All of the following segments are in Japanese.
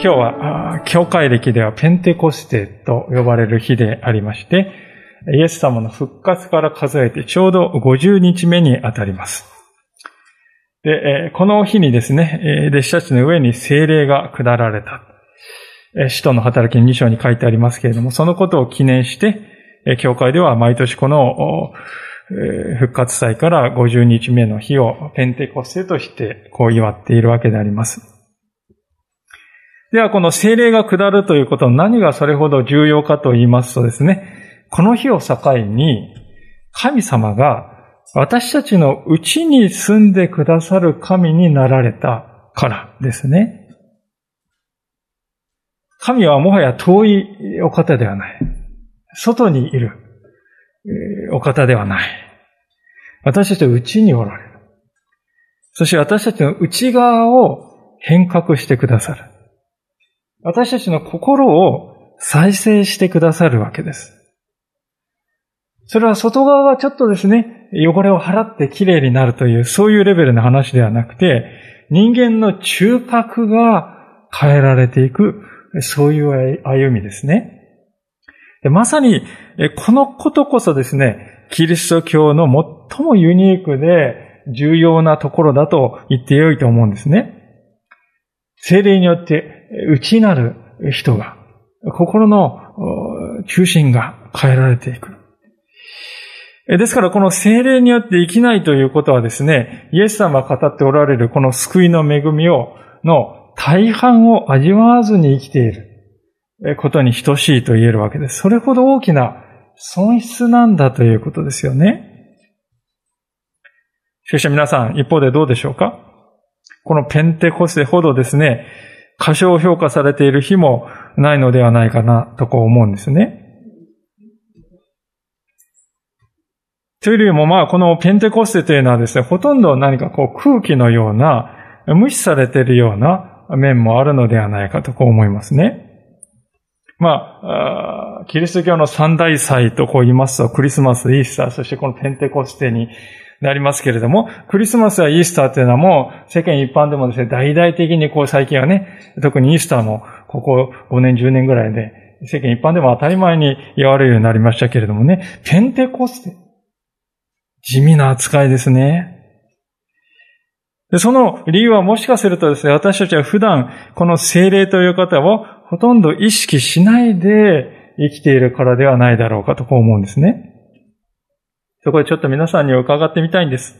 今日は、教会歴ではペンテコステと呼ばれる日でありまして、イエス様の復活から数えてちょうど50日目にあたります。で、この日にですね、弟子たちの上に精霊が下られた。使徒の働き2章に書いてありますけれども、そのことを記念して、教会では毎年この復活祭から50日目の日をペンテコステとしてこう祝っているわけであります。では、この精霊が下るということの何がそれほど重要かと言いますとですね、この日を境に、神様が私たちのうちに住んでくださる神になられたからですね。神はもはや遠いお方ではない。外にいるお方ではない。私たちのうちにおられる。そして私たちの内側を変革してくださる。私たちの心を再生してくださるわけです。それは外側がちょっとですね、汚れを払って綺麗になるという、そういうレベルの話ではなくて、人間の中核が変えられていく、そういう歩みですね。まさに、このことこそですね、キリスト教の最もユニークで重要なところだと言ってよいと思うんですね。精霊によって内なる人が、心の中心が変えられていく。ですからこの精霊によって生きないということはですね、イエス様が語っておられるこの救いの恵みを、の大半を味わわずに生きていることに等しいと言えるわけです。それほど大きな損失なんだということですよね。しかし皆さん、一方でどうでしょうか？このペンテコステほどですね、過小評価されている日もないのではないかなとこう思うんですね。というよりもまあこのペンテコステというのはですね、ほとんど何かこう空気のような、無視されているような面もあるのではないかとこう思いますね。まあ、キリスト教の三大祭とこう言いますと、クリスマス、イースター、そしてこのペンテコステになりますけれども、クリスマスやイースターっていうのはもう世間一般でもですね、大々的にこう最近はね、特にイースターもここ5年10年ぐらいで世間一般でも当たり前に言われるようになりましたけれどもね、ペンテコステ。地味な扱いですね。でその理由はもしかするとですね、私たちは普段この精霊という方をほとんど意識しないで生きているからではないだろうかとこう思うんですね。そこでちょっと皆さんに伺ってみたいんです。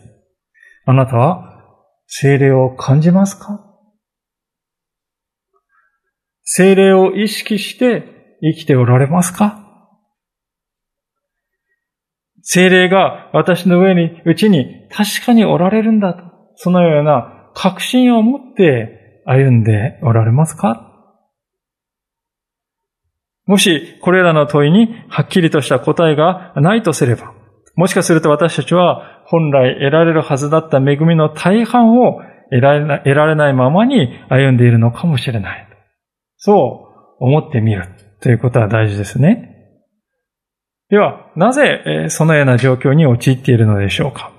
あなたは精霊を感じますか？精霊を意識して生きておられますか？精霊が私の上に、うちに確かにおられるんだと、そのような確信を持って歩んでおられますか？もしこれらの問いにはっきりとした答えがないとすれば、もしかすると私たちは本来得られるはずだった恵みの大半を得られないままに歩んでいるのかもしれない。そう思ってみるということは大事ですね。では、なぜそのような状況に陥っているのでしょうか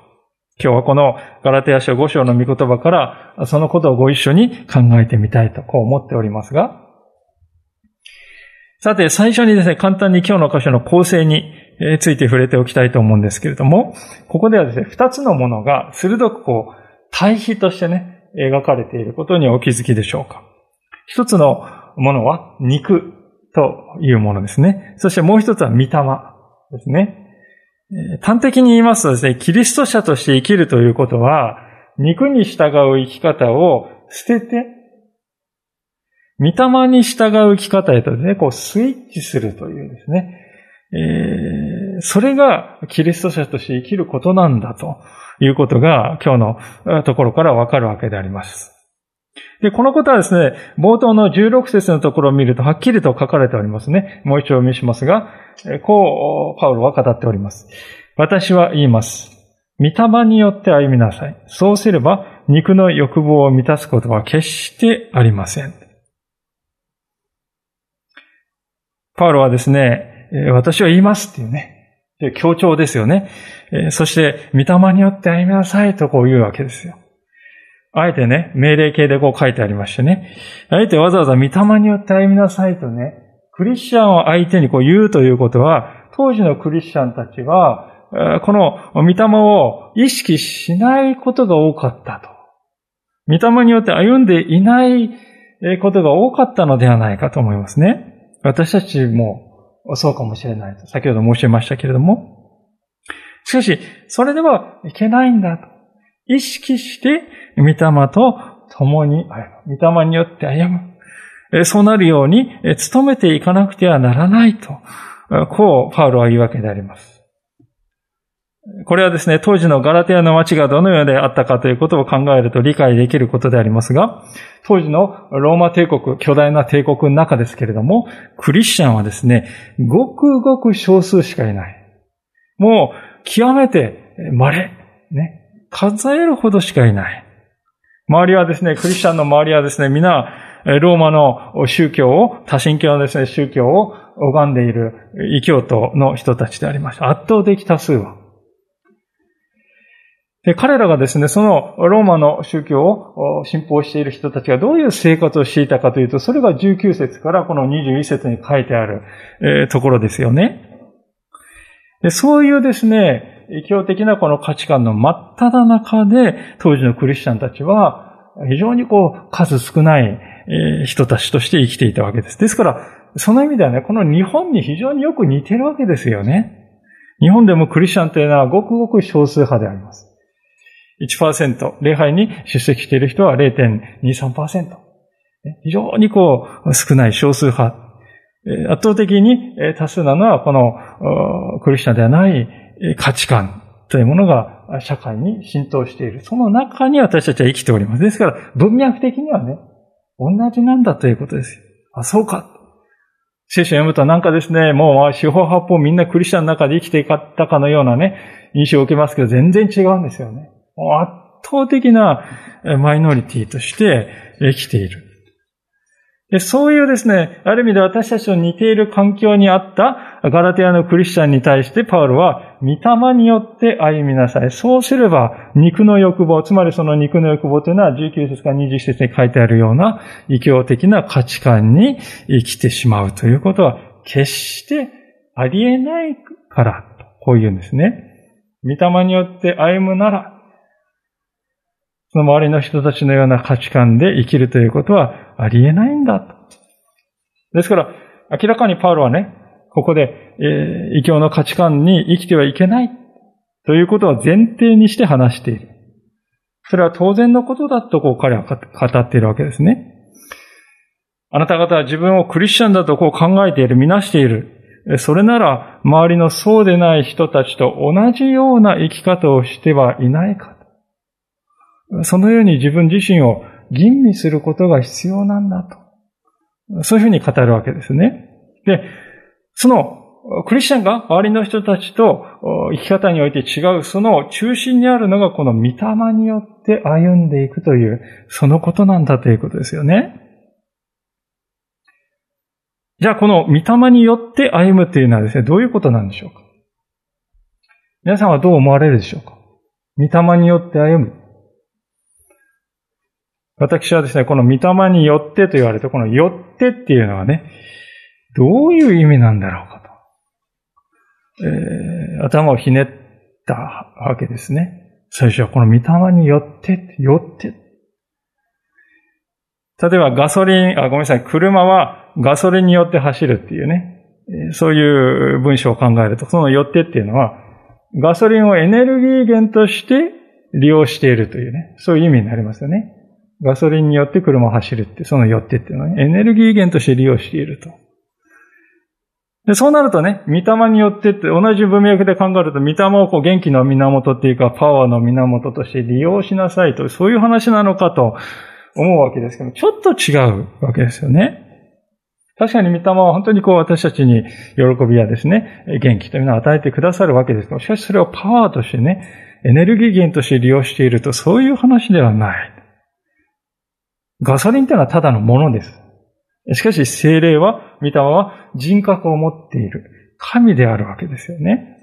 今日はこのガラテヤ書5章の御言葉からそのことをご一緒に考えてみたいとこう思っておりますが、さて、最初にですね、簡単に今日の箇所の構成について触れておきたいと思うんですけれども、ここではですね、二つのものが鋭くこう、対比としてね、描かれていることにお気づきでしょうか。一つのものは肉というものですね。そしてもう一つは御霊ですね。端的に言いますとですね、キリスト者として生きるということは、肉に従う生き方を捨てて、御霊に従う生き方へとですね、こうスイッチするというですね、えー、それがキリスト者として生きることなんだということが今日のところからわかるわけであります。で、このことはですね、冒頭の16節のところを見るとはっきりと書かれておりますね。もう一度お見せしますが、こう、パウロは語っております。私は言います。御霊によって歩みなさい。そうすれば、肉の欲望を満たすことは決してありません。パウロはですね、私は言いますっていうね、強調ですよね。そして、御霊によって歩みなさいとこう言うわけですよ。あえてね、命令形でこう書いてありましてね。あえてわざわざ御霊によって歩みなさいとね、クリスチャンを相手にこう言うということは、当時のクリスチャンたちは、この御霊を意識しないことが多かったと。御霊によって歩んでいないことが多かったのではないかと思いますね。私たちもそうかもしれないと。先ほど申し上げましたけれども。しかし、それではいけないんだと。意識して、御霊と共に歩む。御霊によって歩む。そうなるように、努めていかなくてはならないと。こう、パウロは言うわけであります。これはですね、当時のガラテアの街がどのようであったかということを考えると理解できることでありますが、当時のローマ帝国、巨大な帝国の中ですけれども、クリスチャンはですね、ごくごく少数しかいない。もう、極めて稀、ね、数えるほどしかいない。周りはですね、クリスチャンの周りはですね、皆、ローマの宗教を、多神教のですね、宗教を拝んでいる異教徒の人たちでありました。圧倒的多数は。で、彼らがですね、そのローマの宗教を信奉している人たちがどういう生活をしていたかというと、それが19節からこの21節に書いてある、え、ところですよね。でそういうですね、異教的なこの価値観の真っ只中で、当時のクリスチャンたちは、非常にこう、数少ない人たちとして生きていたわけです。ですから、その意味ではね、この日本に非常によく似てるわけですよね。日本でもクリスチャンというのはごくごく少数派であります。1%、礼拝に出席している人は0.23%。非常にこう、少ない少数派。圧倒的に多数なのはこのクリスチャンではない価値観というものが社会に浸透している。その中に私たちは生きております。ですから文脈的にはね、同じなんだということですあ、そうか。聖書を読むとなんかですね、もう四方八方みんなクリスチャンの中で生きていかったかのようなね、印象を受けますけど全然違うんですよね。圧倒的なマイノリティとして生きている。でそういうですね、ある意味で私たちと似ている環境にあったガラテアのクリスチャンに対してパウロは、御霊によって歩みなさい。そうすれば、肉の欲望、つまりその肉の欲望というのは19節から20節に書いてあるような異教的な価値観に生きてしまうということは、決してありえないから、こう言うんですね。御霊によって歩むなら、その周りの人たちのような価値観で生きるということはありえないんだと。ですから、明らかにパウロはね、ここで、えー、異教の価値観に生きてはいけないということを前提にして話している。それは当然のことだとこう彼は語っているわけですね。あなた方は自分をクリスチャンだとこう考えている、みなしている。それなら、周りのそうでない人たちと同じような生き方をしてはいないか。そのように自分自身を吟味することが必要なんだと。そういうふうに語るわけですね。で、そのクリスチャンが周りの人たちと生き方において違う、その中心にあるのがこの御霊によって歩んでいくという、そのことなんだということですよね。じゃあこの御霊によって歩むというのはですね、どういうことなんでしょうか？皆さんはどう思われるでしょうか？御霊によって歩む。私はですね、この御霊によってと言われて、このよってっていうのはね、どういう意味なんだろうかと。えー、頭をひねったわけですね。最初はこの御霊によって、よって。例えばガソリン、あ、ごめんなさい、車はガソリンによって走るっていうね、そういう文章を考えると、そのよってっていうのは、ガソリンをエネルギー源として利用しているというね、そういう意味になりますよね。ガソリンによって車を走るって、そのよってっていうのは、ね、エネルギー源として利用していると。でそうなるとね、御霊によってって同じ文脈で考えると、御霊をこう元気の源っていうか、パワーの源として利用しなさいと、そういう話なのかと思うわけですけど、ちょっと違うわけですよね。確かに御霊は本当にこう私たちに喜びやですね、元気というのを与えてくださるわけですけど、しかしそれをパワーとしてね、エネルギー源として利用しているとそういう話ではない。ガソリンというのはただのものです。しかし精霊は、御霊は人格を持っている。神であるわけですよね。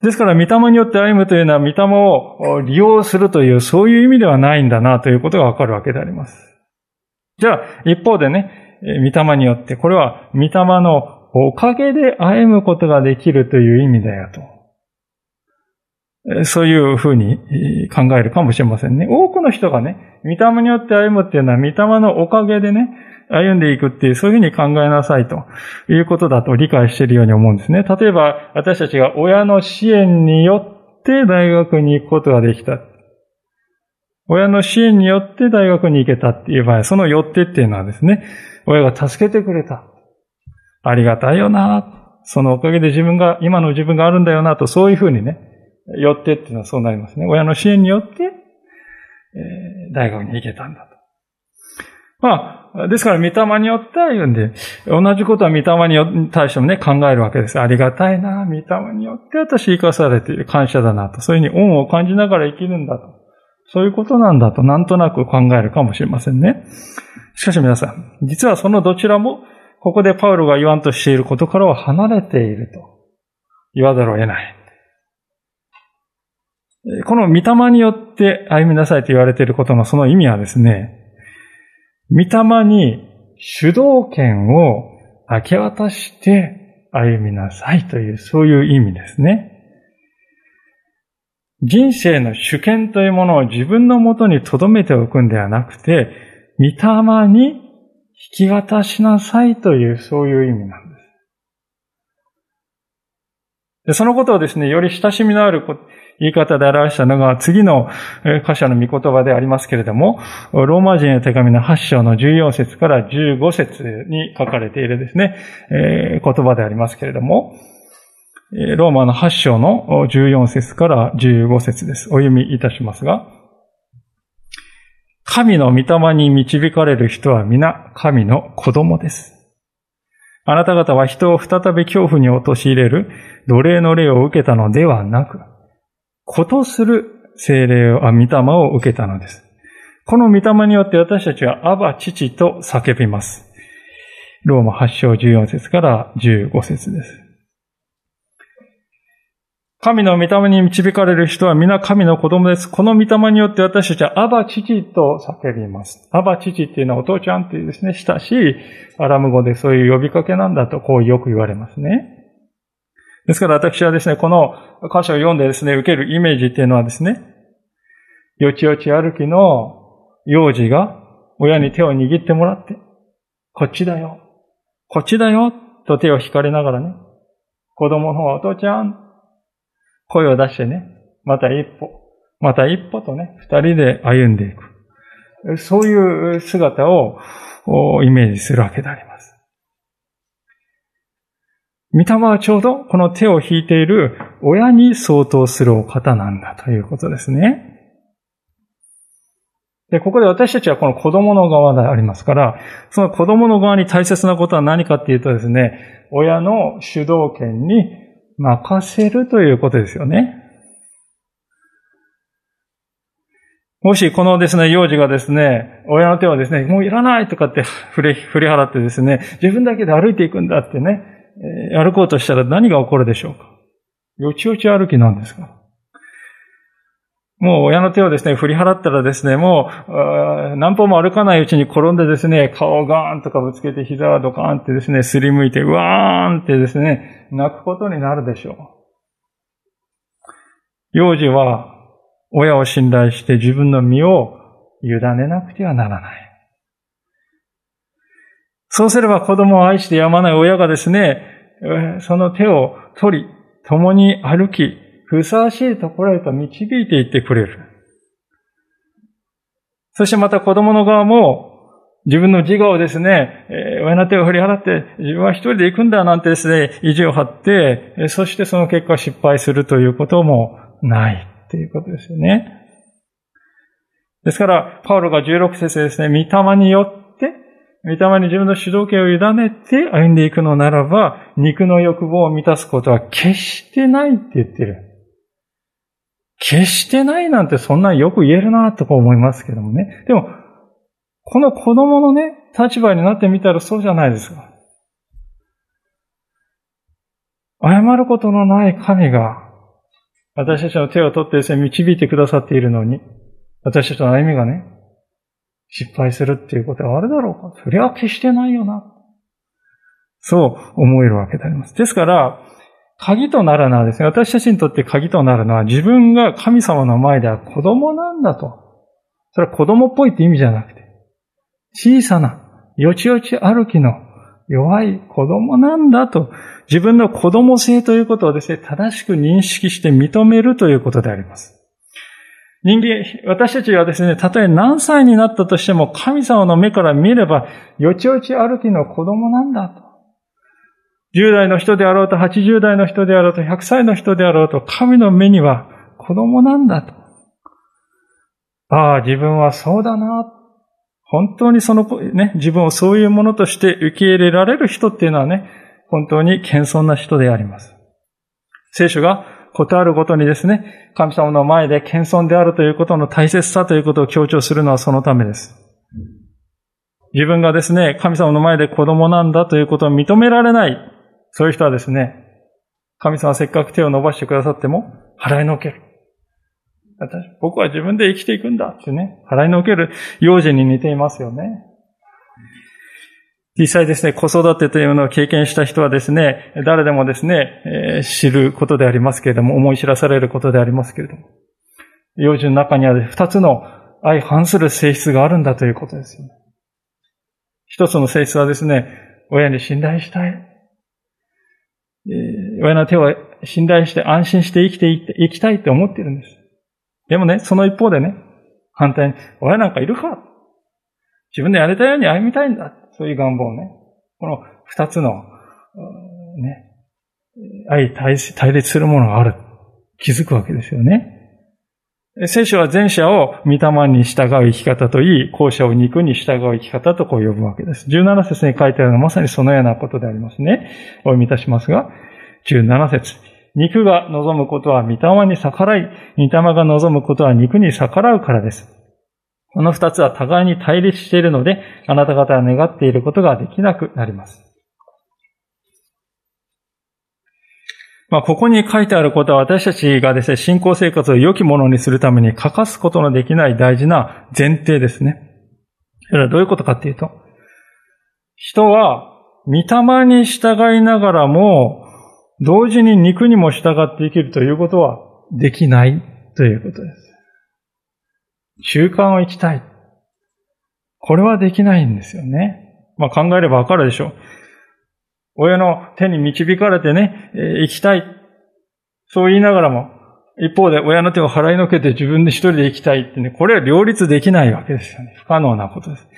ですから、御霊によって歩むというのは、御霊を利用するという、そういう意味ではないんだな、ということがわかるわけであります。じゃあ、一方でね、御霊によって、これは御霊のおかげで歩むことができるという意味だよと。そういうふうに考えるかもしれませんね。多くの人がね、御霊によって歩むっていうのは、御霊のおかげでね、歩んでいくっていう、そういうふうに考えなさいということだと理解しているように思うんですね。例えば、私たちが親の支援によって大学に行くことができた。親の支援によって大学に行けたっていう場合、そのよってっていうのはですね、親が助けてくれた。ありがたいよな。そのおかげで自分が、今の自分があるんだよなと、そういうふうにね、よってっていうのはそうなりますね。親の支援によって、えー、大学に行けたんだと。まあ、ですから、御霊によって歩んで、同じことは御霊に対してもね、考えるわけです。ありがたいな、御霊によって私生かされている感謝だなと、そういうふうに恩を感じながら生きるんだと。そういうことなんだとなんとなく考えるかもしれませんね。しかし皆さん、実はそのどちらも、ここでパウロが言わんとしていることからは離れていると言わざるを得ない。この御霊によって歩みなさいと言われていることのその意味はですね、御霊に主導権を明け渡して歩みなさいという、そういう意味ですね。人生の主権というものを自分のもとに留めておくんではなくて、御霊に引き渡しなさいという、そういう意味なんです。そのことをですね、より親しみのある言い方で表したのが次の箇所の御言葉でありますけれども、ローマ人の手紙の8章の14節から15節に書かれているですね、言葉でありますけれども、ローマの8章の14節から15節です。お読みいたしますが、神の御霊に導かれる人は皆神の子供です。あなた方は人を再び恐怖に陥れる奴隷の霊を受けたのではなく、ことする精霊を、あ、御霊を受けたのです。この御霊によって私たちはアバ父と叫びます。ローマ8章14節から15節です。神の御霊に導かれる人は皆神の子供です。この御霊によって私たちはアバ父と叫びます。アバ父っていうのはお父ちゃんっていうですね、親しいアラム語でそういう呼びかけなんだとこうよく言われますね。ですから私はですね、この箇所を読んでですね、受けるイメージっていうのはですね、よちよち歩きの幼児が親に手を握ってもらって、こっちだよ、こっちだよ、と手を引かれながらね、子供の方はお父ちゃん、声を出してね、また一歩、また一歩とね、二人で歩んでいく。そういう姿をイメージするわけであります。御霊はちょうどこの手を引いている親に相当するお方なんだということですね。で、ここで私たちはこの子供の側でありますから、その子供の側に大切なことは何かっていうとですね、親の主導権に任せるということですよね。もしこのですね、幼児がですね、親の手をですね、もういらないとかって 振り、振り払ってですね、自分だけで歩いていくんだってね、歩こうとしたら何が起こるでしょうか？よちよち歩きなんですか？もう親の手をですね、振り払ったらですね、もう何歩も歩かないうちに転んでですね、顔をガーンとかぶつけて膝をドカーンってですね、すりむいて、うわーんってですね、泣くことになるでしょう。幼児は親を信頼して自分の身を委ねなくてはならない。そうすれば子供を愛してやまない親がですね、その手を取り、共に歩き、ふさわしいところへと導いていってくれる。そしてまた子供の側も、自分の自我をですね、親の手を振り払って、自分は一人で行くんだなんてですね、意地を張って、そしてその結果失敗するということもないっていうことですよね。ですから、パウロが16節ですね、御霊によって、御霊に自分の主導権を委ねて歩んでいくのならば、肉の欲望を満たすことは決してないって言ってる。決してないなんてそんなよく言えるなとか思いますけどもね。でも、この子供のね、立場になってみたらそうじゃないですか。謝ることのない神が、私たちの手を取ってですね、導いてくださっているのに、私たちの歩みがね、失敗するっていうことはあるだろうか。それは決してないよな。そう思えるわけであります。ですから、鍵となるのはですね、私たちにとって鍵となるのは自分が神様の前では子供なんだと。それは子供っぽいって意味じゃなくて、小さな、よちよち歩きの弱い子供なんだと、自分の子供性ということをですね、正しく認識して認めるということであります。人間、私たちはですね、たとえ何歳になったとしても、神様の目から見れば、よちよち歩きの子供なんだと。10代の人であろうと、80代の人であろうと、100歳の人であろうと、神の目には子供なんだと。ああ、自分はそうだな。本当にその、ね、自分をそういうものとして受け入れられる人っていうのはね、本当に謙遜な人であります。聖書がことあるごとにですね、神様の前で謙遜であるということの大切さということを強調するのはそのためです。自分がですね、神様の前で子供なんだということを認められない、そういう人はですね、神様せっかく手を伸ばしてくださっても、払いのける。私僕は自分で生きていくんだってね、払いのける幼児に似ていますよね。実際ですね、子育てというのを経験した人はですね、誰でもですね、えー、知ることでありますけれども、思い知らされることでありますけれども、幼児の中には二つの相反する性質があるんだということですよね。一つの性質はですね、親に信頼したい。親の手を信頼して安心して生きていきたいって思ってるんです。でもね、その一方でね、反対に、親なんかいるか？自分でやれたように歩みたいんだ。そういう願望をね、この二つの、ね、愛対立するものがある。気づくわけですよね。聖書は前者を御霊に従う生き方といい、後者を肉に従う生き方とこう呼ぶわけです。17節に書いてあるのはまさにそのようなことでありますね。お読みいたしますが、17節肉が望むことは御霊に逆らい、御霊が望むことは肉に逆らうからです。この二つは互いに対立しているので、あなた方は願っていることができなくなります。まあ、ここに書いてあることは私たちがですね、信仰生活を良きものにするために欠かすことのできない大事な前提ですね。それはどういうことかっていうと、人は御霊に従いながらも、同時に肉にも従って生きるということはできないということです。習慣を生きたい。これはできないんですよね。まあ考えればわかるでしょう。親の手に導かれてね、え生きたい。そう言いながらも、一方で親の手を払いのけて自分で一人で生きたいってね、これは両立できないわけですよね。不可能なことです。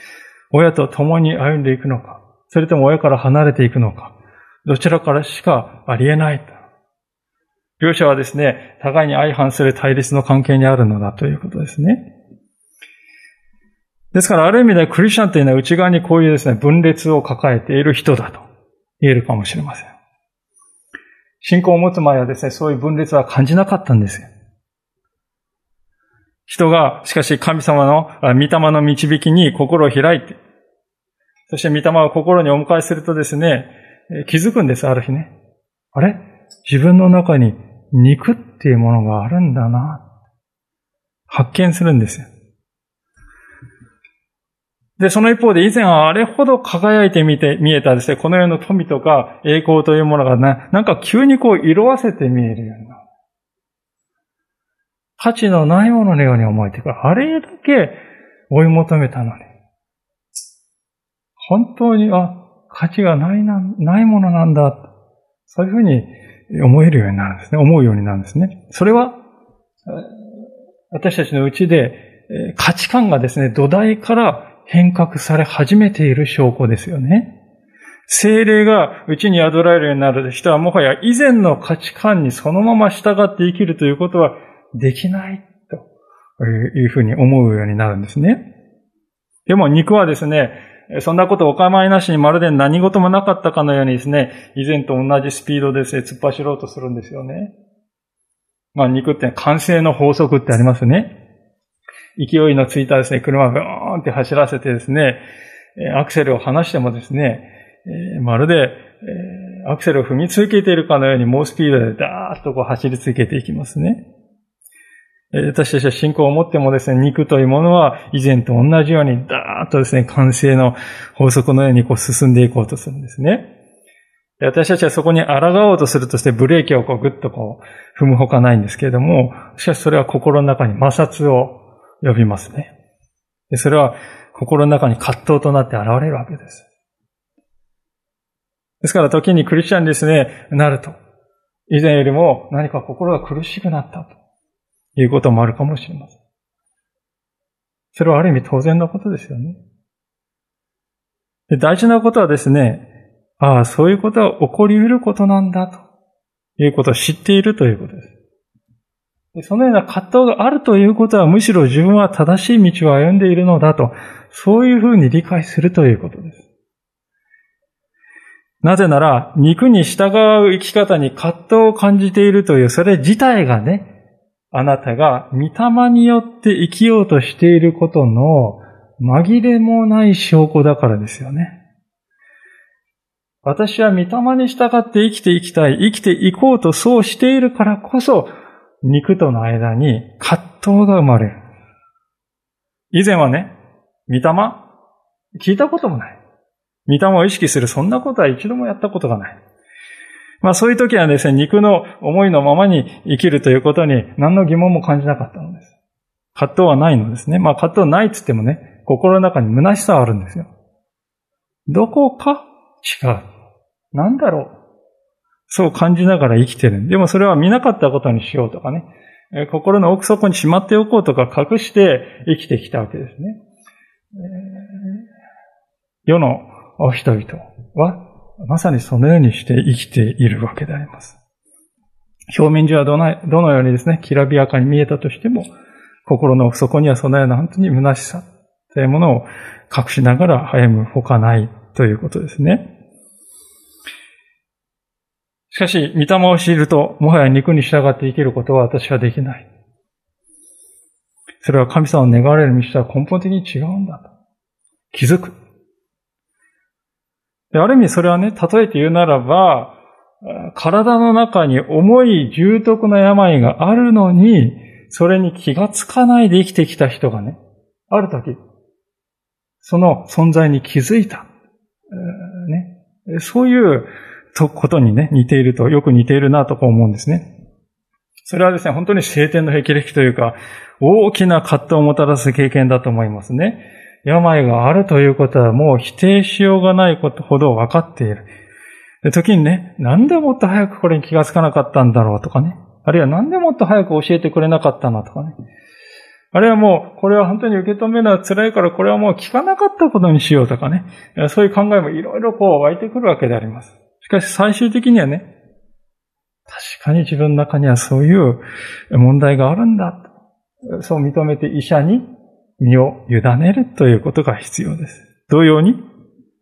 親と共に歩んでいくのか、それとも親から離れていくのか、どちらからしかありえないと。両者はですね、互いに相反する対立の関係にあるのだということですね。ですから、ある意味でクリスチャンというのは内側にこういうですね、分裂を抱えている人だと言えるかもしれません。信仰を持つ前はですね、そういう分裂は感じなかったんですよ。人が、しかし神様の、御霊の導きに心を開いて、そして御霊を心にお迎えするとですね、気づくんです、ある日ね。あれ？自分の中に肉っていうものがあるんだな。発見するんですよ。で、その一方で以前はあれほど輝いて見て、見えたですね、この世の富とか栄光というものがな、なんか急にこう色あせて見えるような。価値のないもののように思えてくる。あれだけ追い求めたのに。本当に、あ、価値がないな、ないものなんだ。そういうふうに思えるようになるんですね。思うようになるんですね。それは、私たちのうちで価値観がですね、土台から変革され始めている証拠ですよね。精霊がうちに宿られるようになる人はもはや以前の価値観にそのまま従って生きるということはできないというふうに思うようになるんですね。でも肉はですね、そんなことお構いなしにまるで何事もなかったかのようにですね、以前と同じスピードでですね、突っ走ろうとするんですよね。まあ肉って完成の法則ってありますね。勢いのついたですね、車をブーンって走らせてですね、アクセルを離してもですね、まるで、アクセルを踏み続けているかのように猛スピードでダーッとこう走り続けていきますね。私たちは信仰を持ってもですね、肉というものは以前と同じようにダーッとですね、完成の法則のようにこう進んでいこうとするんですね。私たちはそこに抗おうとするとしてブレーキをこうグッとこう踏むほかないんですけれども、しかしそれは心の中に摩擦を呼びますね。でそれは心の中に葛藤となって現れるわけです。ですから時にクリスチャンですね、なると。以前よりも何か心が苦しくなったということもあるかもしれません。それはある意味当然のことですよね。で大事なことはですね、ああ、そういうことは起こり得ることなんだということを知っているということです。そのような葛藤があるということはむしろ自分は正しい道を歩んでいるのだと、そういうふうに理解するということです。なぜなら、肉に従う生き方に葛藤を感じているという、それ自体がね、あなたが御霊によって生きようとしていることの紛れもない証拠だからですよね。私は御霊に従って生きていきたい、生きていこうとそうしているからこそ、肉との間に葛藤が生まれる。以前はね、御霊？聞いたこともない。御霊を意識する、そんなことは一度もやったことがない。まあそういう時はですね、肉の思いのままに生きるということに何の疑問も感じなかったのです。葛藤はないのですね。まあ葛藤ないっつってもね、心の中に虚しさはあるんですよ。どこか？違う。なんだろう？そう感じながら生きてる。でもそれは見なかったことにしようとかね。心の奥底にしまっておこうとか隠して生きてきたわけですね。世の人々はまさにそのようにして生きているわけであります。表面上はどのどのようにですね、きらびやかに見えたとしても、心の底にはそのような本当に虚しさというものを隠しながら歩むほかないということですね。しかし、御霊を知ると、もはや肉に従って生きることは私はできない。それは神様を願われる道とは根本的に違うんだと。気づく。ある意味それはね、例えて言うならば、体の中に重い重篤な病があるのに、それに気がつかないで生きてきた人がね、ある時、その存在に気づいた。ね、そういうことにね、似ていると、よく似ているなと思うんですね。それはですね、本当に晴天の霹靂というか、大きな葛藤をもたらす経験だと思いますね。病があるということはもう否定しようがないことほど分かっている。で時にね、なんでもっと早くこれに気がつかなかったんだろうとかね。あるいはなんでもっと早く教えてくれなかったのとかね。あるいはもう、これは本当に受け止めるのは辛いから、これはもう聞かなかったことにしようとかね。そういう考えもいろいろこう湧いてくるわけであります。しかし最終的にはね、確かに自分の中にはそういう問題があるんだ。そう認めて医者に身を委ねるということが必要です。同様に、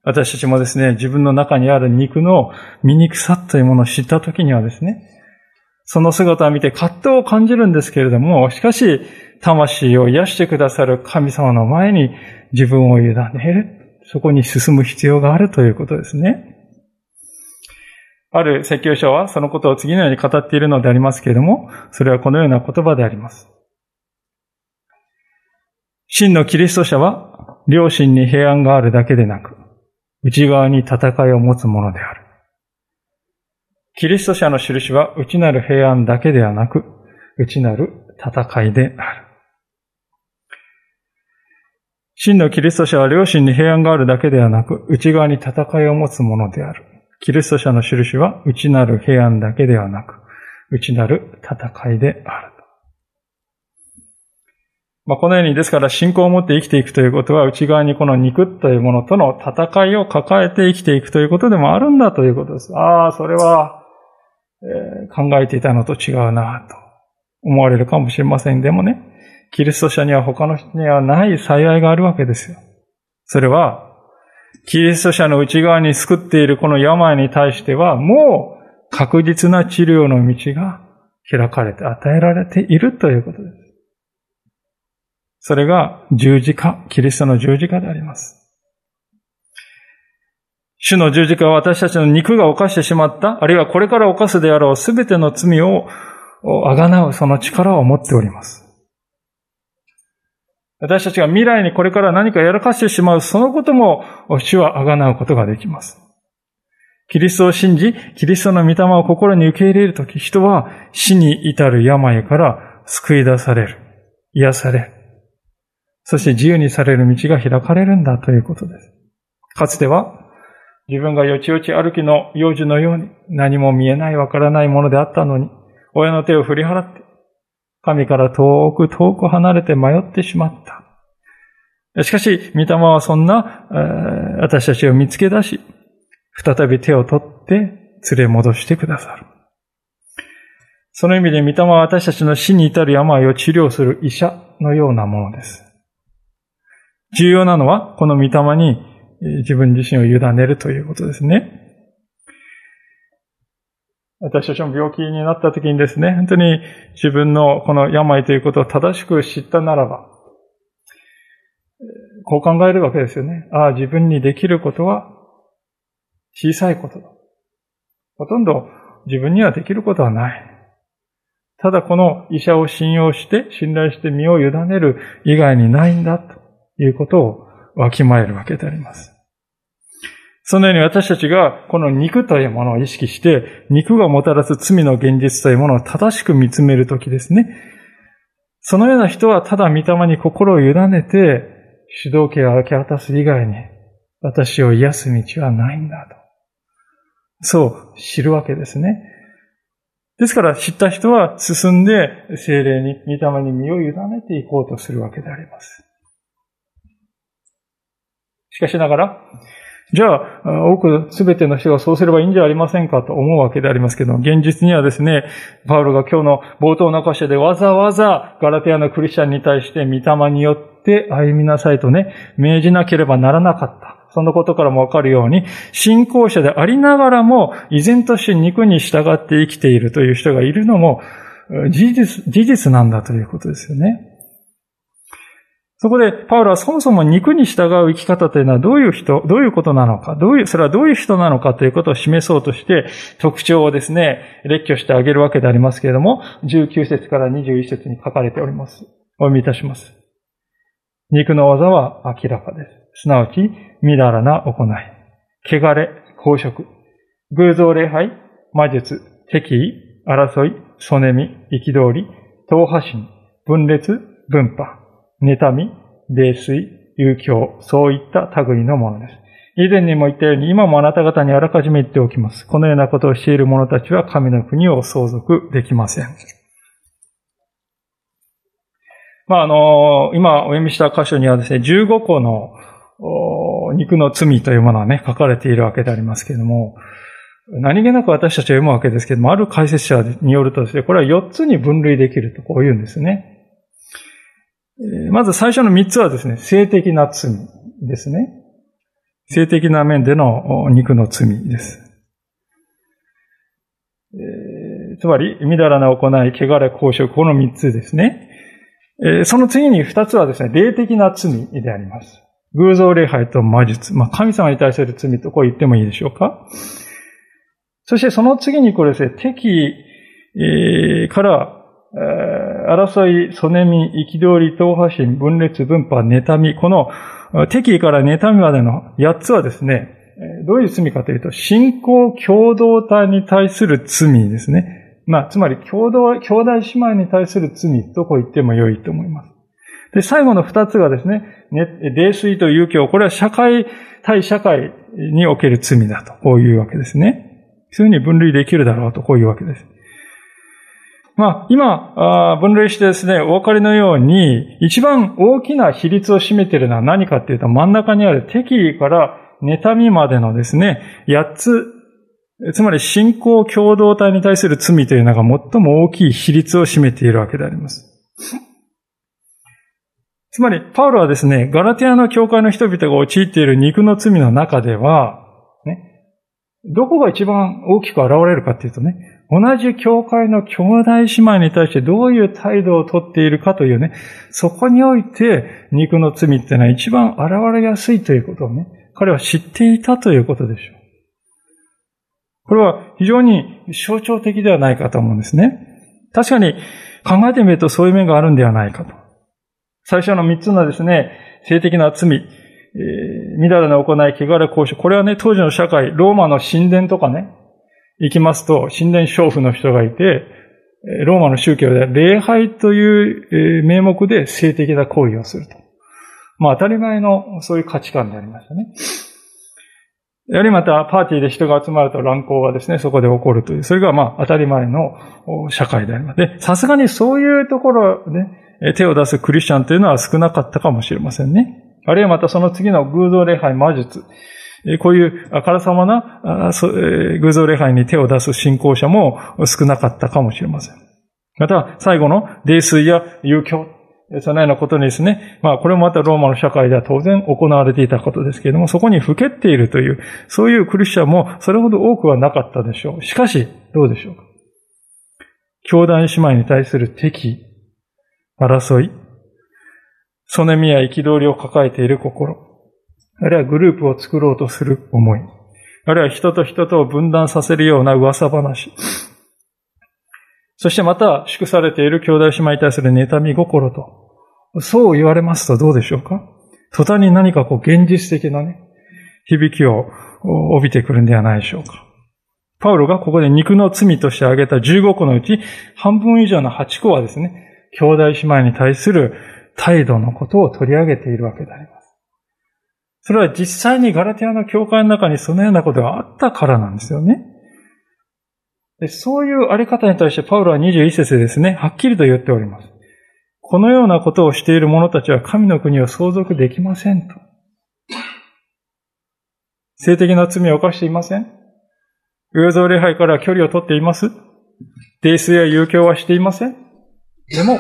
私たちもですね、自分の中にある肉の醜さというものを知ったときにはですね、その姿を見て葛藤を感じるんですけれども、しかし、魂を癒してくださる神様の前に自分を委ねる。そこに進む必要があるということですね。ある説教書はそのことを次のように語っているのでありますけれども、それはこのような言葉であります。真のキリスト者は、良心に平安があるだけでなく、内側に戦いを持つものである。キリスト者の印は内なる平安だけではなく、内なる戦いである。真のキリスト者は良心に平安があるだけではなく、内側に戦いを持つものである。キリスト者の印は内なる平安だけではなく、内なる戦いである。まあ、このように、ですから信仰を持って生きていくということは、内側にこの肉というものとの戦いを抱えて生きていくということでもあるんだということです。ああ、それは、考えていたのと違うなと思われるかもしれません。でもね、キリスト者には他の人にはない幸いがあるわけですよ。それは、キリスト者の内側に救っているこの病に対しては、もう確実な治療の道が開かれて与えられているということです。それが十字架、キリストの十字架であります。主の十字架は私たちの肉が犯してしまった、あるいはこれから犯すであろうすべての罪をあがなうその力を持っております。私たちが未来にこれから何かやらかしてしまう、そのことも主は贖うことができます。キリストを信じ、キリストの御霊を心に受け入れるとき、人は死に至る病から救い出される。癒される。そして自由にされる道が開かれるんだということです。かつては、自分がよちよち歩きの幼児のように何も見えないわからないものであったのに、親の手を振り払って、神から遠く遠く離れて迷ってしまった。しかし、御霊はそんなえ、私たちを見つけ出し、再び手を取って連れ戻してくださる。その意味で御霊は私たちの死に至る病を治療する医者のようなものです。重要なのは、この御霊に自分自身を委ねるということですね。私たちも病気になった時にですね、本当に自分のこの病ということを正しく知ったならば、こう考えるわけですよね。ああ、自分にできることは小さいことだ。ほとんど自分にはできることはない。ただこの医者を信用して、信頼して身を委ねる以外にないんだということをわきまえるわけであります。そのように私たちがこの肉というものを意識して、肉がもたらす罪の現実というものを正しく見つめるときですね。そのような人はただ御霊に心を委ねて、主導権を明け渡す以外に、私を癒す道はないんだと。そう知るわけですね。ですから知った人は進んで精霊に、御霊に身を委ねていこうとするわけであります。しかしながら、じゃあ、多くすべての人がそうすればいいんじゃありませんかと思うわけでありますけど、現実にはですね、パウロが今日の冒頭の箇所でわざわざガラテヤのクリスチャンに対して御霊によって歩みなさいとね、命じなければならなかった。そのことからもわかるように、信仰者でありながらも、依然として肉に従って生きているという人がいるのも、事実、事実なんだということですよね。そこで、パウロはそもそも肉に従う生き方というのはどういう人、どういうことなのか、どういう、それはどういう人なのかということを示そうとして、特徴をですね、列挙してあげるわけでありますけれども、19節から21節に書かれております。お読みいたします。肉の技は明らかです。すなわち、みだらな行い、汚れ、公職、偶像礼拝、魔術、敵意、争い、そねみ、憤り、党派心、分裂、分派、妬み、泥酔、遊興、そういった類のものです。以前にも言ったように、今もあなた方にあらかじめ言っておきます。このようなことをしている者たちは神の国を相続できません。まあ、あの、今お読みした箇所にはですね、15個の肉の罪というものはね、書かれているわけでありますけれども、何気なく私たちは読むわけですけども、ある解説者によるとですね、これは4つに分類できるとこう言うんですね。まず最初の三つはですね、性的な罪ですね。性的な面での肉の罪です。えつまり、みだらな行い、汚れ、公職、この三つですね。えその次に二つはですね、霊的な罪であります。偶像礼拝と魔術。まあ、神様に対する罪とこう言ってもいいでしょうか。そしてその次にこれですね、敵えから争い、そねみ、憤り、党派心、分裂、分派、妬み、この敵意から妬みまでの8つはですね、どういう罪かというと、信仰共同体に対する罪ですね。まあ、つまり共同、兄弟姉妹に対する罪とこう言っても良いと思います。で、最後の二つがですね、泥酔という教、これは社会、対社会における罪だと、こういうわけですね。そういうふうに分類できるだろうと、こういうわけです。まあ、今、分類してですね、お分かりのように、一番大きな比率を占めているのは何かっていうと、真ん中にある敵意から妬みまでのですね、8つ、つまり信仰共同体に対する罪というのが最も大きい比率を占めているわけであります。つまり、パウロはですね、ガラティアの教会の人々が陥っている肉の罪の中では、ね、どこが一番大きく現れるかっていうとね、同じ教会の兄弟姉妹に対してどういう態度をとっているかというね、そこにおいて肉の罪っていうのは一番現れやすいということをね、彼は知っていたということでしょう。これは非常に象徴的ではないかと思うんですね。確かに考えてみるとそういう面があるんではないかと。最初の三つのですね、性的な罪、えー、乱れの行い、汚れ交渉。これはね、当時の社会、ローマの神殿とかね、行きますと、神殿娼婦の人がいて、ローマの宗教では礼拝という名目で性的な行為をすると。まあ当たり前のそういう価値観でありましたね。やはりまたパーティーで人が集まると乱行がですね、そこで起こるという、それがまあ当たり前の社会であります。で、さすがにそういうところね、手を出すクリスチャンというのは少なかったかもしれませんね。あるいはまたその次の偶像礼拝魔術。こういうあからさまな偶像礼拝に手を出す信仰者も少なかったかもしれません。また、最後の泥酔や遊興。そのようなことにですね、まあこれもまたローマの社会では当然行われていたことですけれども、そこにふけっているという、そういうクリスチャンもそれほど多くはなかったでしょう。しかし、どうでしょうか。兄弟姉妹に対する敵、争い、そねみや憤りを抱えている心、あるいはグループを作ろうとする思い。あるいは人と人とを分断させるような噂話。そしてまた、祝されている兄弟姉妹に対する妬み心と。そう言われますとどうでしょうか？途端に何かこう現実的なね、響きを帯びてくるんではないでしょうか。パウロがここで肉の罪として挙げた15個のうち、半分以上の8個はですね、兄弟姉妹に対する態度のことを取り上げているわけであります。それは実際にガラティアの教会の中にそのようなことがあったからなんですよね。でそういうあり方に対してパウロは21節でですね、はっきりと言っております。このようなことをしている者たちは神の国を相続できませんと。性的な罪を犯していません偶像礼拝から距離を取っています泥酔や遊興はしていませんでも、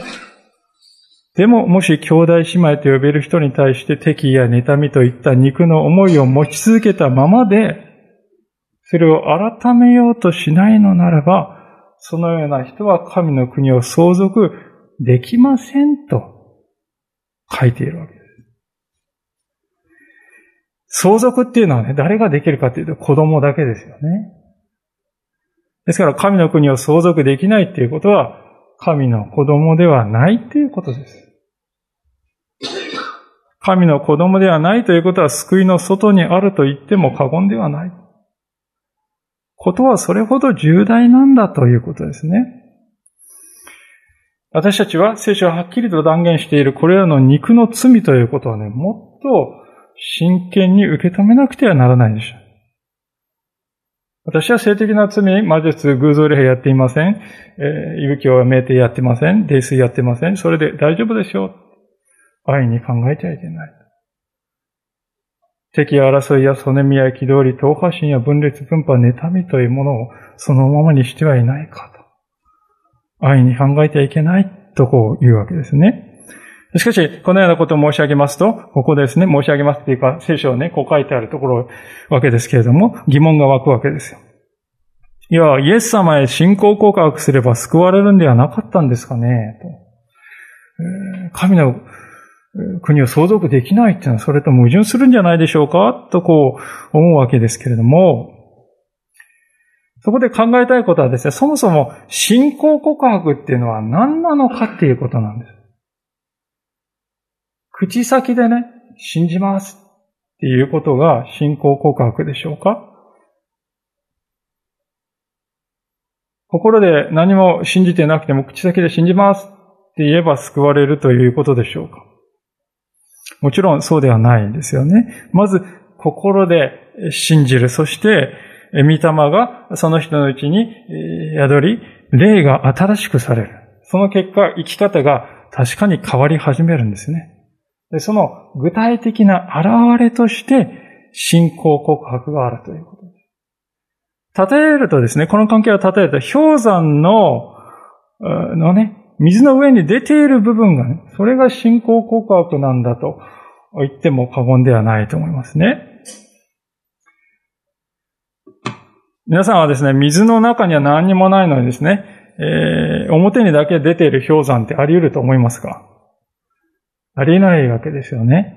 でも、もし兄弟姉妹と呼べる人に対して敵や妬みといった肉の思いを持ち続けたままで、それを改めようとしないのならば、そのような人は神の国を相続できませんと書いているわけです。相続っていうのはね、誰ができるかっていうと子供だけですよね。ですから神の国を相続できないっていうことは、神の子供ではないっていうことです。神の子供ではないということは救いの外にあると言っても過言ではない。ことはそれほど重大なんだということですね。私たちは聖書ははっきりと断言しているこれらの肉の罪ということはね、もっと真剣に受け止めなくてはならないでしょう。私は性的な罪、魔術、偶像礼拝やっていません。えー、息吹を命定やってません。泥酔やってません。それで大丈夫でしょう。愛に考えちゃいけない。敵や争いやそねみや憤り、党派心や分裂分派、妬みというものをそのままにしてはいないかと。愛に考えてはいけないとこう言うわけですね。しかし、このようなことを申し上げますと、ここですね、申し上げますっていうか、聖書をね、こう書いてあるところわけですけれども、疑問が湧くわけですよ。いや、イエス様へ信仰告白すれば救われるんではなかったんですかね、と。神の国を相続できないっていうのはそれと矛盾するんじゃないでしょうか？とこう思うわけですけれども、そこで考えたいことはですね、そもそも信仰告白っていうのは何なのかっていうことなんです。口先でね、信じますっていうことが信仰告白でしょうか？心で何も信じてなくても口先で信じますって言えば救われるということでしょうか？もちろんそうではないんですよね。まず、心で信じる。そして、御霊がその人のうちに宿り、霊が新しくされる。その結果、生き方が確かに変わり始めるんですね。でその具体的な現れとして、信仰告白があるということです。例えるとですね、この関係を例えると、氷山の、のね、水の上に出ている部分がね、それが信仰告白なんだと言っても過言ではないと思いますね。皆さんはですね、水の中には何にもないのにですね、えー、表にだけ出ている氷山ってあり得ると思いますか？ありえないわけですよね。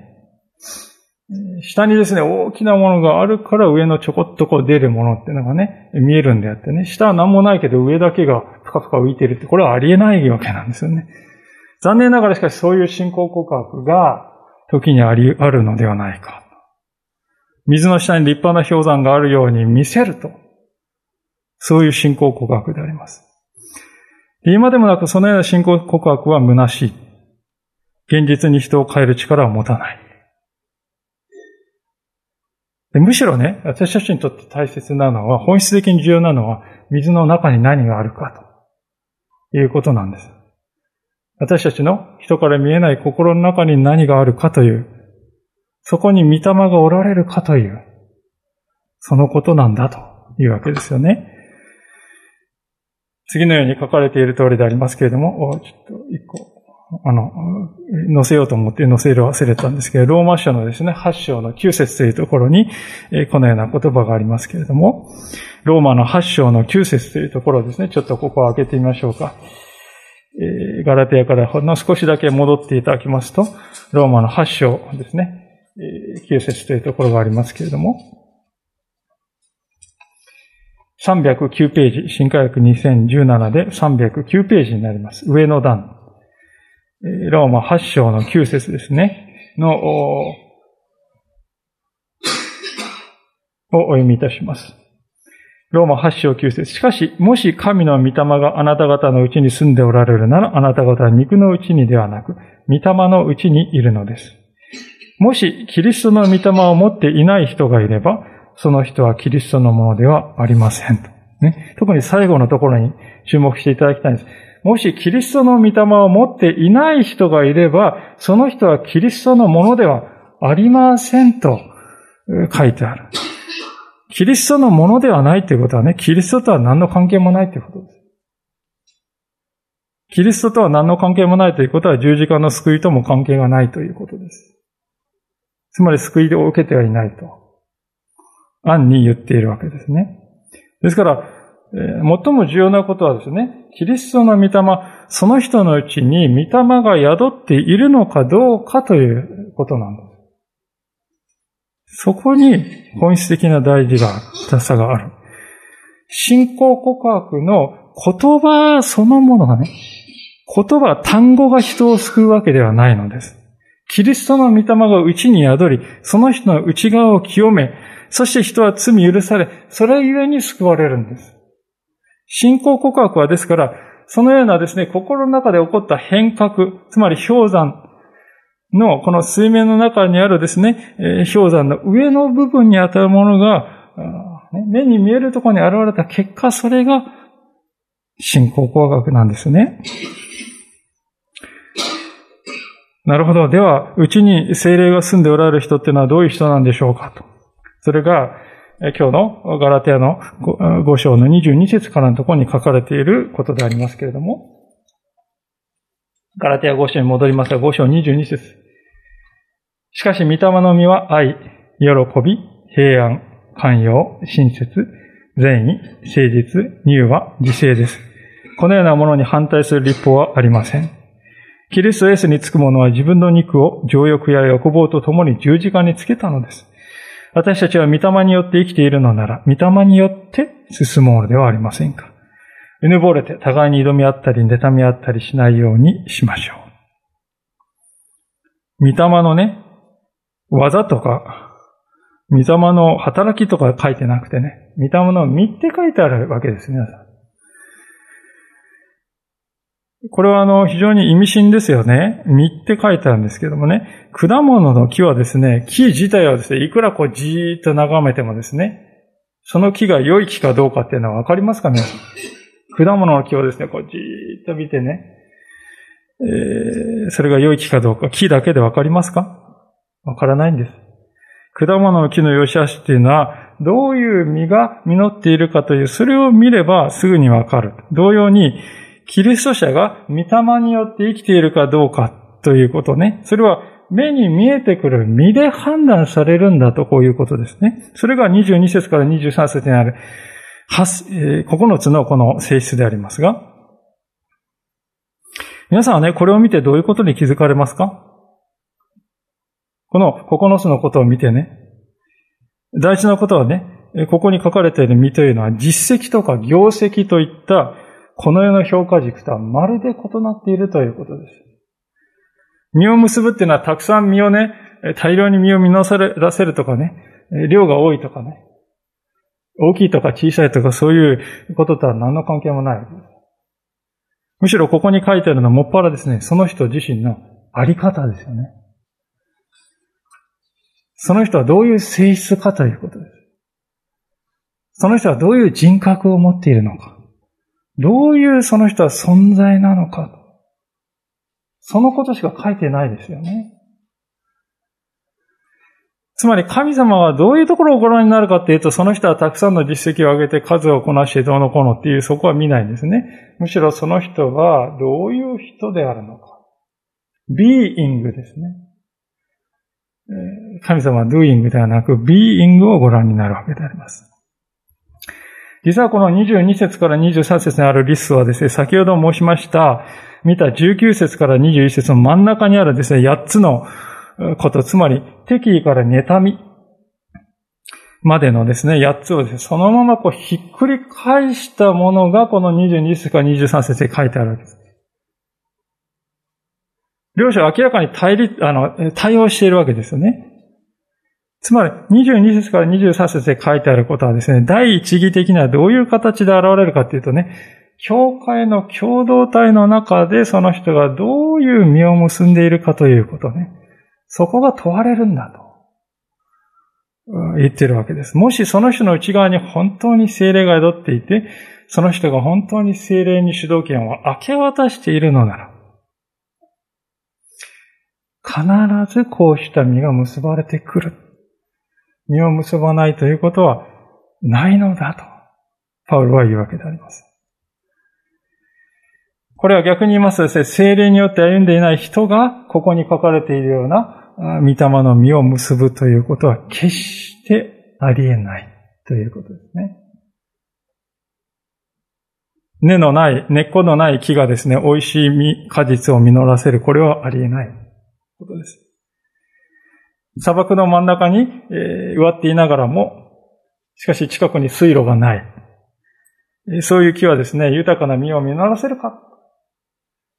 下にですね、大きなものがあるから上のちょこっとこう出るものっていうのがね、見えるんであってね、下は何もないけど上だけがぷかぷか浮いてるって、これはありえないわけなんですよね。残念ながらしかしそういう信仰告白が時にあり、あるのではないか。水の下に立派な氷山があるように見せると。そういう信仰告白であります。今でもなくそのような信仰告白は虚しい。現実に人を変える力を持たない。むしろね、私たちにとって大切なのは、本質的に重要なのは、水の中に何があるかと。いうことなんです。私たちの人から見えない心の中に何があるかという、そこに御霊がおられるかという、そのことなんだと。いうわけですよね。次のように書かれている通りでありますけれども、ちょっと一個。あの、載せようと思って載せる忘れたんですけど、ローマ書のですね、8章の9節というところに、このような言葉がありますけれども、ローマの8章の9節というところですね、ちょっとここを開けてみましょうか。えガラテヤからほんの少しだけ戻っていただきますと、ローマの8章ですね、9節というところがありますけれども、309ページ、新科学2017で309ページになります。上の段。ローマ8章の9節ですね、の、をお読みいたします。ローマ8章9節しかし、もし神の御霊があなた方のうちに住んでおられるなら、あなた方は肉のうちにではなく、御霊のうちにいるのです。もし、キリストの御霊を持っていない人がいれば、その人はキリストのものではありません。ね、特に最後のところに注目していただきたいんです。もしキリストの御霊を持っていない人がいれば、その人はキリストのものではありませんと書いてある。キリストのものではないということはね、キリストとは何の関係もないということです。キリストとは何の関係もないということは十字架の救いとも関係がないということです。つまり救いを受けてはいないと。暗に言っているわけですね。ですから、最も重要なことはですね、キリストの御霊、その人のうちに御霊が宿っているのかどうかということなんです。そこに本質的な大事が、さがある。信仰告白の言葉そのものがね、言葉、単語が人を救うわけではないのです。キリストの御霊が内に宿り、その人の内側を清め、そして人は罪許され、それゆえに救われるんです。信仰告白はですから、そのようなですね、心の中で起こった変革、つまり氷山の、この水面の中にあるですね、氷山の上の部分にあたるものが、目に見えるところに現れた結果、それが信仰告白なんですね。なるほど。では、うちに精霊が住んでおられる人っていうのはどういう人なんでしょうかと。それが、今日のガラテアの5章の22節からのところに書かれていることでありますけれども、ガラテア5章に戻りますが、5章22節しかし、御霊の実は愛、喜び、平安、寛容、親切、善意、誠実、乳和、自制です。このようなものに反対する立法はありません。キリストエースにつく者は自分の肉を情欲や欲望と共に十字架につけたのです。私たちは御霊によって生きているのなら、御霊によって進もうのではありませんか。うぬぼれて互いに挑み合ったり、妬み合ったりしないようにしましょう。御霊のね、技とか、御霊の働きとか書いてなくてね、御霊の実って書いてあるわけです、皆さん。これはあの、非常に意味深ですよね。実って書いてあるんですけどもね。果物の木はですね、木自体はですね、いくらこうじーっと眺めてもですね、その木が良い木かどうかっていうのはわかりますか皆さん。果物の木をですね、こうじーっと見てね、えー、それが良い木かどうか、木だけでわかりますか？わからないんです。果物の木の良し悪しっていうのは、どういう実が実っているかという、それを見ればすぐにわかる。同様に、キリスト者が御霊によって生きているかどうかということね。それは目に見えてくる身で判断されるんだとこういうことですね。それが22節から23節にある9つのこの性質でありますが、皆さんはね、これを見てどういうことに気づかれますか？この9つのことを見てね、大事なことはね、ここに書かれている身というのは実績とか業績といったこの世の評価軸とはまるで異なっているということです。身を結ぶっていうのはたくさん身をね、大量に身を実らせるとかね、量が多いとかね、大きいとか小さいとかそういうこととは何の関係もない。むしろここに書いてあるのはもっぱらですね、その人自身のあり方ですよね。その人はどういう性質かということです。その人はどういう人格を持っているのか。どういうその人は存在なのか。そのことしか書いてないですよね。つまり神様はどういうところをご覧になるかっていうと、その人はたくさんの実績を上げて数をこなしてどうのこうのっていうそこは見ないんですね。むしろその人はどういう人であるのか。ビーイングですね。神様は doing ではなく being をご覧になるわけであります。実はこの22節から23節にあるリストはですね、先ほど申しました、見た19節から21節の真ん中にあるですね、8つのこと、つまり敵意から妬みまでのですね、8つをですね、そのままこうひっくり返したものがこの22節から23節で書いてあるわけです。両者は明らかに対立、あの、対応しているわけですよね。つまり、22節から23節で書いてあることはですね、第一義的にはどういう形で現れるかっていうとね、教会の共同体の中でその人がどういう実を結んでいるかということね。そこが問われるんだと。言ってるわけです。もしその人の内側に本当に精霊が宿っていて、その人が本当に精霊に主導権を明け渡しているのなら、必ずこうした実が結ばれてくる。実を結ばないということはないのだと、パウロは言うわけであります。これは逆に言いますとですね、精霊によって歩んでいない人が、ここに書かれているような、御霊の実を結ぶということは決してありえないということですね。根のない、根っこのない木がですね、美味しい、果実を実らせる。これはありえないことです。砂漠の真ん中に、えー、植わっていながらも、しかし近くに水路がない。そういう木はですね、豊かな実を実らせるか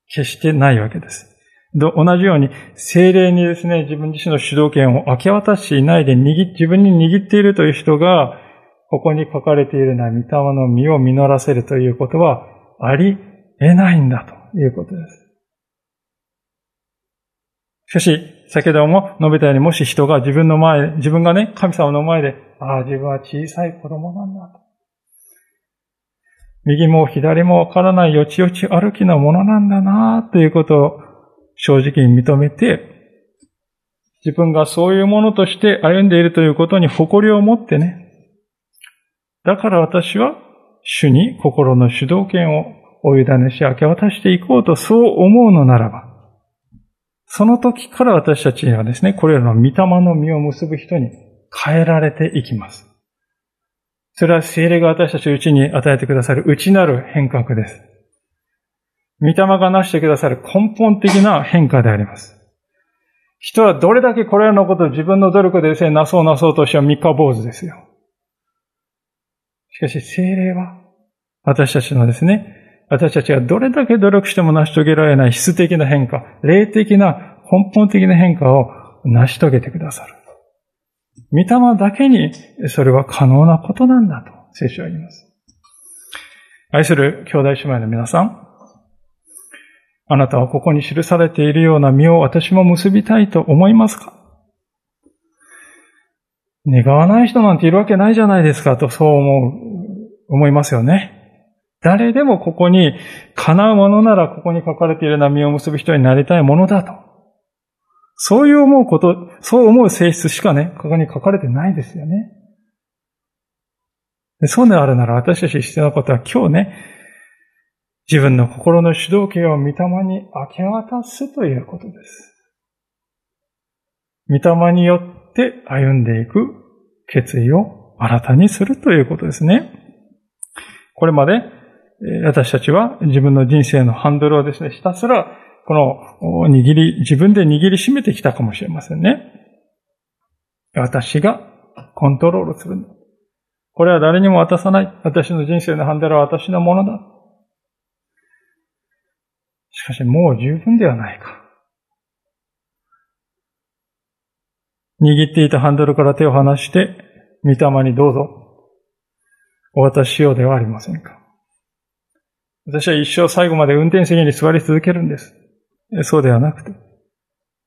決してないわけです。同じように、精霊にですね、自分自身の主導権を明け渡していないで握、自分に握っているという人が、ここに書かれているのは、御霊の実を実らせるということは、あり得ないんだということです。しかし、先ほども述べたように、もし人が自分の前、自分がね、神様の前で、ああ、自分は小さい子供なんだと。右も左もわからないよちよち歩きのものなんだなということを正直に認めて、自分がそういうものとして歩んでいるということに誇りを持ってね、だから私は主に心の主導権をお委ねし明け渡していこうとそう思うのならば、その時から私たちはですね、これらの御霊の実を結ぶ人に変えられていきます。それは精霊が私たちのうちに与えてくださる内なる変革です。御霊がなしてくださる根本的な変化であります。人はどれだけこれらのことを自分の努力でですね、なそうなそうとしては三日坊主ですよ。しかし精霊は私たちのですね、私たちがどれだけ努力しても成し遂げられない質的な変化、霊的な根本的な変化を成し遂げてくださる。御霊だけにそれは可能なことなんだと聖書は言います。愛する兄弟姉妹の皆さん、あなたはここに記されているような実を私も結びたいと思いますか？願わない人なんているわけないじゃないですかとそう思う、思いますよね。誰でもここに叶うものならここに書かれている波を結ぶ人になりたいものだと。そういう思うこと、そう思う性質しかね、ここに書かれてないですよね。でそうであるなら私たち必要なことは今日ね、自分の心の主導権を御霊に明け渡すということです。御霊によって歩んでいく決意を新たにするということですね。これまで私たちは自分の人生のハンドルをですね、ひたすらこの握り、自分で握りしめてきたかもしれませんね。私がコントロールするんだ。これは誰にも渡さない。私の人生のハンドルは私のものだ。しかしもう十分ではないか。握っていたハンドルから手を離して、御霊にどうぞ、お渡ししようではありませんか。私は一生最後まで運転席に座り続けるんです。そうではなくて、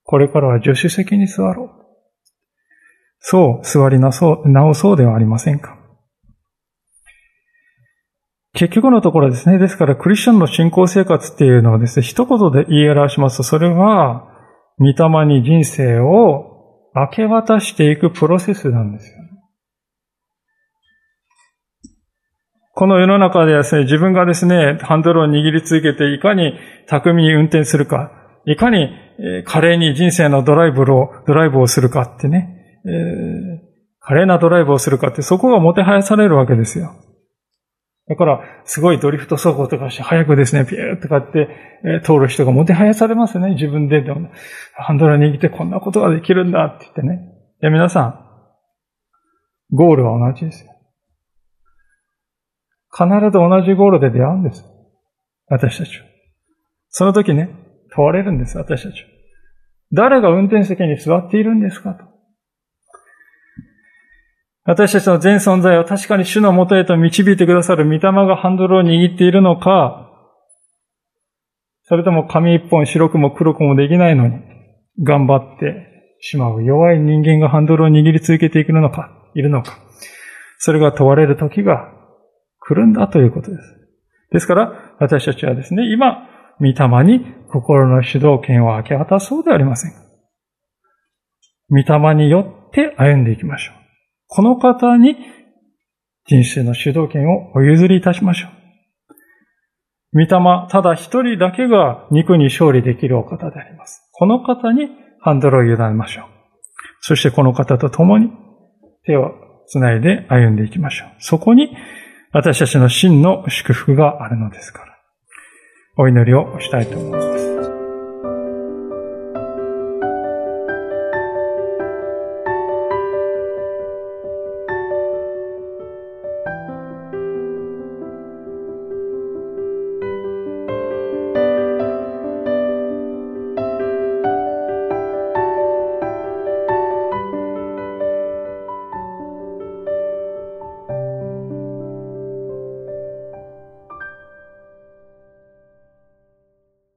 これからは助手席に座ろう。そう、座りなそう、直そうではありませんか。結局のところですね。ですから、クリスチャンの信仰生活っていうのはですね、一言で言い表しますと、それは、御霊に人生を明け渡していくプロセスなんですよ。この世の中ではですね、自分がですね、ハンドルを握り続けて、いかに巧みに運転するか、いかに華麗に人生のドライブを、ドライブをするかってね、えー、華麗なドライブをするかって、そこがもてはやされるわけですよ。だから、すごいドリフト走行とかして、早くですね、ピューとかって、通る人がもてはやされますね。自分ででも、ハンドル握ってこんなことができるんだって言ってね。いや、皆さん、ゴールは同じですよ。必ず同じゴールで出会うんです。私たちは。その時ね、問われるんです、私たちは。誰が運転席に座っているんですかと。私たちの全存在を確かに主のもとへと導いてくださる御霊がハンドルを握っているのか、それとも紙一本白くも黒くもできないのに、頑張ってしまう弱い人間がハンドルを握り続けていくのか、いるのか。それが問われる時が来るんだということです。ですから、私たちはですね、今、御霊に心の主導権を明け渡そうではありません。御霊によって歩んでいきましょう。この方に人生の主導権をお譲りいたしましょう。御霊、ただ一人だけが肉に勝利できるお方であります。この方にハンドルを委ねましょう。そしてこの方と共に手をつないで歩んでいきましょう。そこに私たちの真の祝福があるのですから。お祈りをしたいと思います。